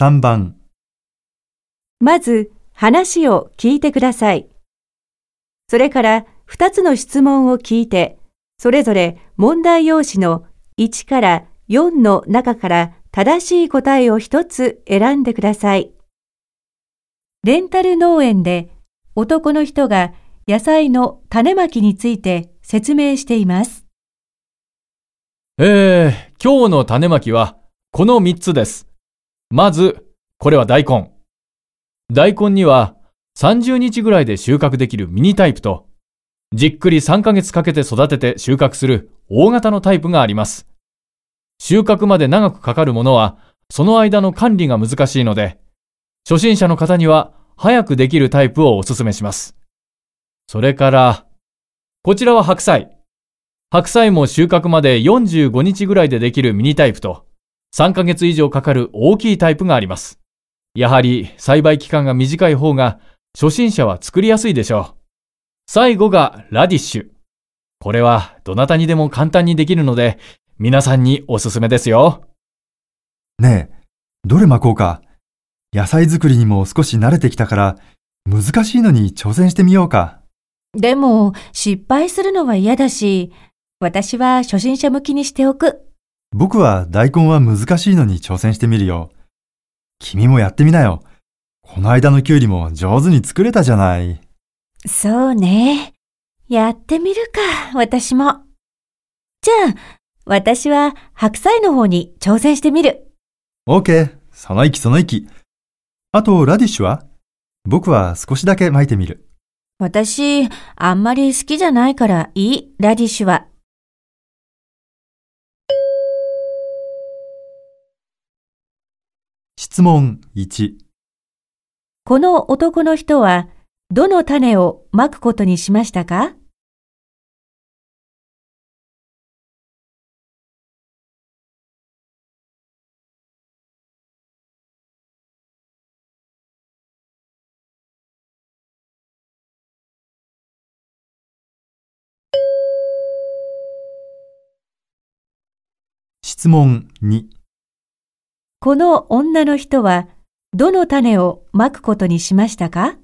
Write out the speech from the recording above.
3番、まず話を聞いてください。それから2つの質問を聞いて、それぞれ問題用紙の1から4の中から正しい答えを1つ選んでください。レンタル農園で男の人が野菜の種まきについて説明しています。えー、今日の種まきはこの3つです。まず、これは大根。大根には30日ぐらいで収穫できるミニタイプと、じっくり3ヶ月かけて育てて収穫する大型のタイプがあります。収穫まで長くかかるものは、その間の管理が難しいので、初心者の方には早くできるタイプをお勧めします。それから、こちらは白菜。白菜も収穫まで45日ぐらいでできるミニタイプと、3ヶ月以上かかる大きいタイプがあります。やはり栽培期間が短い方が初心者は作りやすいでしょう。最後がラディッシュ。これはどなたにでも簡単にできるので、皆さんにおすすめですよ。ねえ、どれ巻こうか。野菜作りにも少し慣れてきたから、難しいのに挑戦してみようか。でも失敗するのは嫌だし、私は初心者向きにしておく。僕は大根は難しいのに挑戦してみるよ。君もやってみなよ。この間のきゅうりも上手に作れたじゃない。そうね。やってみるか、私も。じゃあ、私は白菜の方に挑戦してみる。オーケー。その意気その意気。あと、ラディッシュは？僕は少しだけ巻いてみる。私、あんまり好きじゃないからいい、ラディッシュは。質問1。この男の人は、どの種をまくことにしましたか？質問2。この女の人は、どの種をまくことにしましたか？